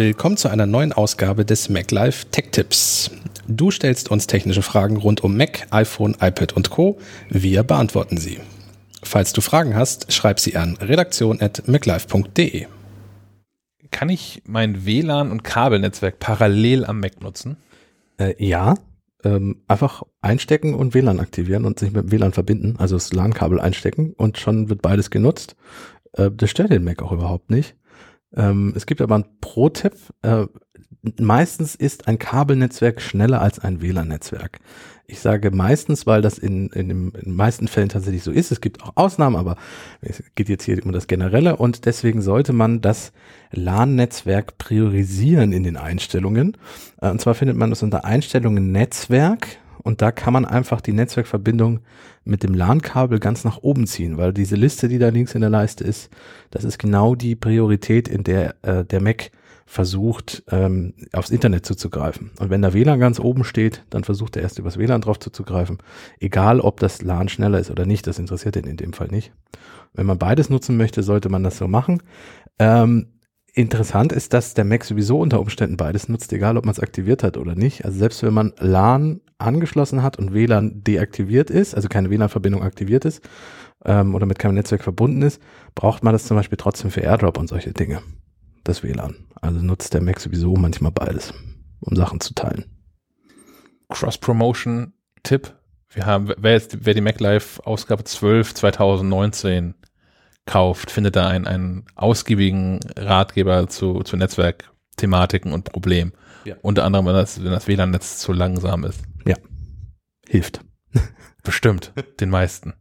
Willkommen zu einer neuen Ausgabe des MacLife Tech Tipps. Du stellst uns technische Fragen rund um Mac, iPhone, iPad und Co. Wir beantworten sie. Falls du Fragen hast, schreib sie an redaktion.maclife.de. Kann ich mein WLAN und Kabelnetzwerk parallel am Mac nutzen? Äh, ja, ähm, einfach einstecken und WLAN aktivieren und sich mit WLAN verbinden, also das LAN-Kabel einstecken und schon wird beides genutzt. Äh, das stört den Mac auch überhaupt nicht. Ähm, es gibt aber einen Pro-Tipp. Äh, meistens ist ein Kabelnetzwerk schneller als ein WLAN-Netzwerk. Ich sage meistens, weil das in, in, in den meisten Fällen tatsächlich so ist. Es gibt auch Ausnahmen, aber es geht jetzt hier um das Generelle und deswegen sollte man das LAN-Netzwerk priorisieren in den Einstellungen. Äh, und zwar findet man das unter Einstellungen Netzwerk und da kann man einfach die Netzwerkverbindung mit dem LAN-Kabel ganz nach oben ziehen, weil diese Liste, die da links in der Leiste ist, das ist genau die Priorität, in der äh, der Mac versucht, ähm, aufs Internet zuzugreifen. Und wenn da WLAN ganz oben steht, dann versucht er erst übers WLAN drauf zuzugreifen. Egal, ob das LAN schneller ist oder nicht, das interessiert ihn in dem Fall nicht. Wenn man beides nutzen möchte, sollte man das so machen. Ähm, Interessant ist, dass der Mac sowieso unter Umständen beides nutzt, egal ob man es aktiviert hat oder nicht. Also selbst wenn man LAN angeschlossen hat und WLAN deaktiviert ist, also keine WLAN-Verbindung aktiviert ist ähm, oder mit keinem Netzwerk verbunden ist, braucht man das zum Beispiel trotzdem für AirDrop und solche Dinge, das WLAN. Also nutzt der Mac sowieso manchmal beides, um Sachen zu teilen. Cross-Promotion-Tipp. Wir haben, wer, jetzt, wer die Mac Live Ausgabe 12 2019 kauft, findet da einen, einen ausgiebigen Ratgeber zu, zu Netzwerkthematiken und Problemen. Ja. Unter anderem, wenn das, wenn das WLAN-Netz zu langsam ist. Ja. Hilft. Bestimmt. den meisten.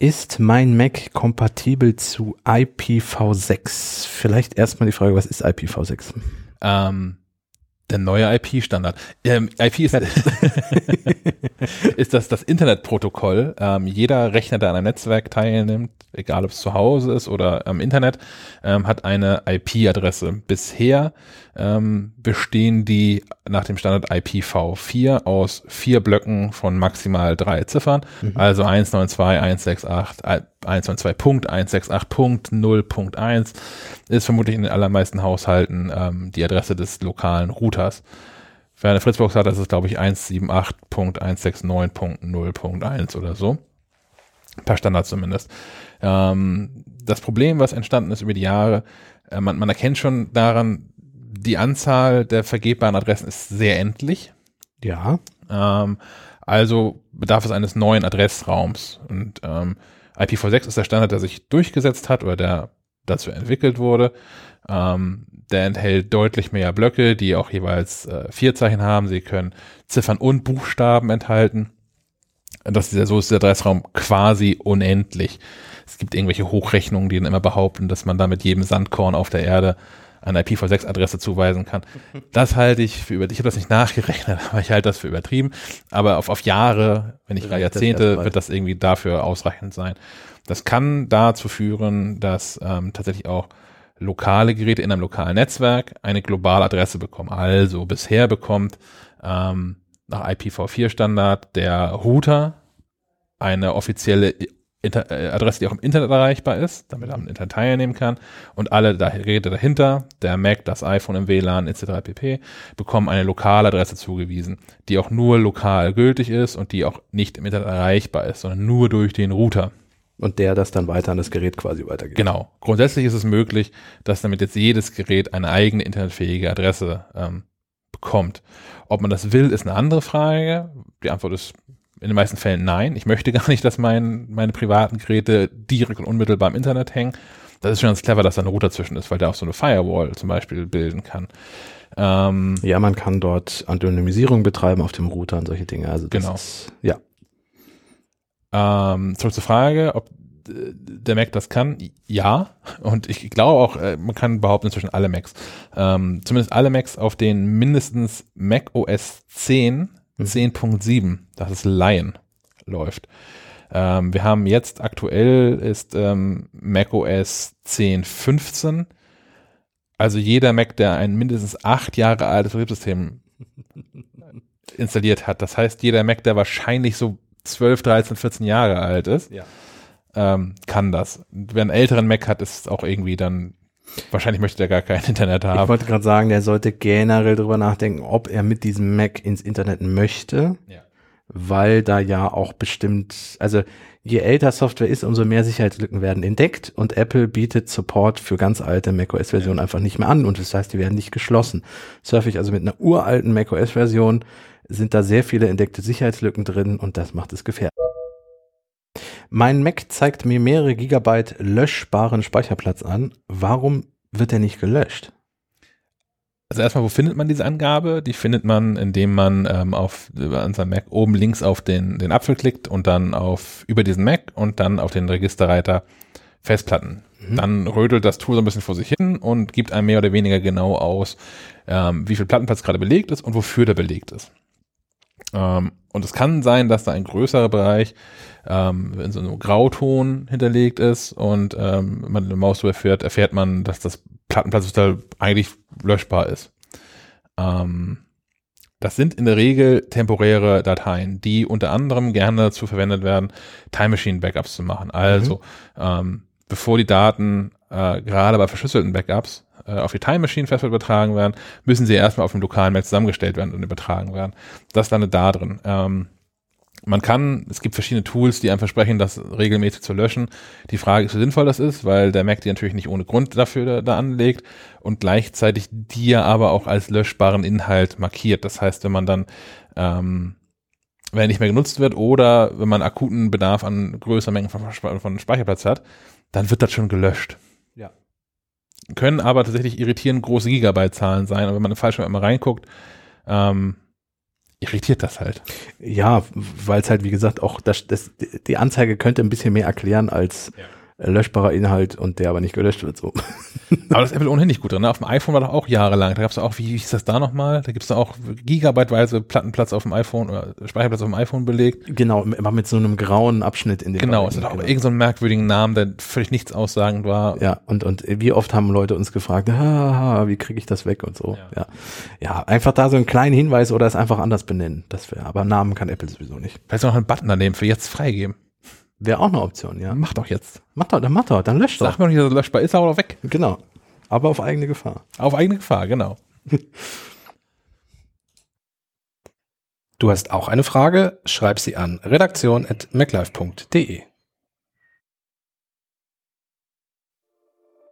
Ist mein Mac kompatibel zu IPv6? Vielleicht erstmal die Frage, was ist IPv6? Ähm, der neue IP-Standard. Ähm, IP ist, ist das das Internetprotokoll. Ähm, jeder Rechner, der an einem Netzwerk teilnimmt, egal ob es zu Hause ist oder am Internet, ähm, hat eine IP-Adresse. Bisher ähm, bestehen die nach dem Standard IPv4 aus vier Blöcken von maximal drei Ziffern, mhm. also 192.168, 192.168.0.1 ist vermutlich in den allermeisten Haushalten ähm, die Adresse des lokalen Routers. Wer eine Fritzbox hat, das ist glaube ich 178.169.0.1 oder so. Per Standard zumindest. Ähm, das Problem, was entstanden ist über die Jahre, äh, man, man erkennt schon daran, die Anzahl der vergebbaren Adressen ist sehr endlich. Ja. Ähm, also bedarf es eines neuen Adressraums. Und ähm, IPv6 ist der Standard, der sich durchgesetzt hat oder der dazu entwickelt wurde. Ähm, der enthält deutlich mehr Blöcke, die auch jeweils äh, vier Zeichen haben. Sie können Ziffern und Buchstaben enthalten. Das ist ja, so ist der Adressraum quasi unendlich. Es gibt irgendwelche Hochrechnungen, die dann immer behaupten, dass man da mit jedem Sandkorn auf der Erde eine IPv6-Adresse zuweisen kann. Das halte ich für über, ich habe das nicht nachgerechnet, aber ich halte das für übertrieben. Aber auf, auf Jahre, wenn nicht gar Jahrzehnte, wird das irgendwie dafür ausreichend sein. Das kann dazu führen, dass ähm, tatsächlich auch lokale Geräte in einem lokalen Netzwerk eine globale Adresse bekommen. Also bisher bekommt ähm, nach IPv4-Standard der Router eine offizielle Inter äh, Adresse, die auch im Internet erreichbar ist, damit er am Internet teilnehmen kann. Und alle da Geräte dahinter, der Mac, das iPhone im WLAN etc. pp, bekommen eine lokale Adresse zugewiesen, die auch nur lokal gültig ist und die auch nicht im Internet erreichbar ist, sondern nur durch den Router. Und der das dann weiter an das Gerät quasi weitergibt. Genau. Grundsätzlich ist es möglich, dass damit jetzt jedes Gerät eine eigene internetfähige Adresse ähm, bekommt. Ob man das will, ist eine andere Frage. Die Antwort ist in den meisten Fällen nein. Ich möchte gar nicht, dass mein, meine privaten Geräte direkt und unmittelbar im Internet hängen. Das ist schon ganz clever, dass da ein Router zwischen ist, weil der auch so eine Firewall zum Beispiel bilden kann. Ähm, ja, man kann dort Anonymisierung betreiben auf dem Router und solche Dinge. Also genau. Ist, ja. Ähm, zurück zur Frage, ob der Mac das kann, ja. Und ich glaube auch, äh, man kann behaupten inzwischen alle Macs. Ähm, zumindest alle Macs, auf denen mindestens Mac OS 10 10.7, das ist Lion, läuft. Ähm, wir haben jetzt aktuell ist ähm, macOS 10.15. Also jeder Mac, der ein mindestens acht Jahre altes Betriebssystem installiert hat. Das heißt, jeder Mac, der wahrscheinlich so 12, 13, 14 Jahre alt ist, ja. ähm, kann das. Wer einen älteren Mac hat, ist auch irgendwie dann, wahrscheinlich möchte der gar kein Internet haben. Ich wollte gerade sagen, der sollte generell drüber nachdenken, ob er mit diesem Mac ins Internet möchte, Ja. weil da ja auch bestimmt, also je älter Software ist, umso mehr Sicherheitslücken werden entdeckt und Apple bietet Support für ganz alte macOS-Versionen einfach nicht mehr an und das heißt, die werden nicht geschlossen. Surfe ich also mit einer uralten macOS-Version, sind da sehr viele entdeckte Sicherheitslücken drin und das macht es gefährlich. Mein Mac zeigt mir mehrere Gigabyte löschbaren Speicherplatz an. Warum wird er nicht gelöscht? Also erstmal, wo findet man diese Angabe? Die findet man, indem man ähm, auf an seinem Mac oben links auf den, den Apfel klickt und dann auf über diesen Mac und dann auf den Registerreiter Festplatten. Dann rödelt das Tool so ein bisschen vor sich hin und gibt einem mehr oder weniger genau aus, ähm, wie viel Plattenplatz gerade belegt ist und wofür der belegt ist. Ähm, und es kann sein, dass da ein größerer Bereich ähm, in so einem Grauton hinterlegt ist und ähm, wenn man eine Maus drüber fährt, erfährt man, dass das Plattenplatzteil eigentlich löschbar ist. Ähm, das sind in der Regel temporäre Dateien, die unter anderem gerne dazu verwendet werden, Time Machine Backups zu machen. Also ähm, bevor die Daten äh, gerade bei verschlüsselten Backups äh, auf die Time Machine Festplatte übertragen werden, müssen sie erstmal auf dem lokalen Mac zusammengestellt werden und übertragen werden. Das landet da drin. Ähm, man kann, es gibt verschiedene Tools, die einem versprechen, das regelmäßig zu löschen. Die Frage ist, wie sinnvoll das ist, weil der Mac die natürlich nicht ohne Grund dafür da, da anlegt und gleichzeitig die ja aber auch als löschbaren Inhalt markiert. Das heißt, wenn man dann, ähm, wenn er nicht mehr genutzt wird oder wenn man akuten Bedarf an größeren Mengen von, von Speicherplatz hat, dann wird das schon gelöscht. Ja. Können aber tatsächlich irritierend große Gigabyte-Zahlen sein. Und wenn man falsch mal reinguckt, ähm, irritiert das halt. Ja, weil es halt, wie gesagt, auch das, das, die Anzeige könnte ein bisschen mehr erklären als äh, löschbarer Inhalt und der aber nicht gelöscht wird. So. Aber das ist Apple ohnehin nicht gut drin. Ne? Auf dem iPhone war doch auch jahrelang. Da gab es auch, wie hieß das da nochmal? Da gibt es auch gigabyteweise Plattenplatz auf dem iPhone oder Speicherplatz auf dem iPhone belegt. Genau, immer mit so einem grauen Abschnitt in den Genau, es hat auch irgendeinen so merkwürdigen Namen, der völlig nichts aussagend war. Ja, und, und wie oft haben Leute uns gefragt, haha, wie kriege ich das weg und so. Ja. Ja. ja. einfach da so einen kleinen Hinweis oder es einfach anders benennen. Das wäre, aber Namen kann Apple sowieso nicht. Vielleicht noch einen Button daneben für jetzt freigeben. Wäre auch eine Option, ja. Mach doch jetzt. Mach doch, dann mach doch, dann lösch doch. Sag mir doch nicht, dass er löschbar ist, aber doch weg. Genau. Aber auf eigene Gefahr. Auf eigene Gefahr, genau. Du hast auch eine Frage? Schreib sie an redaktion.maclife.de.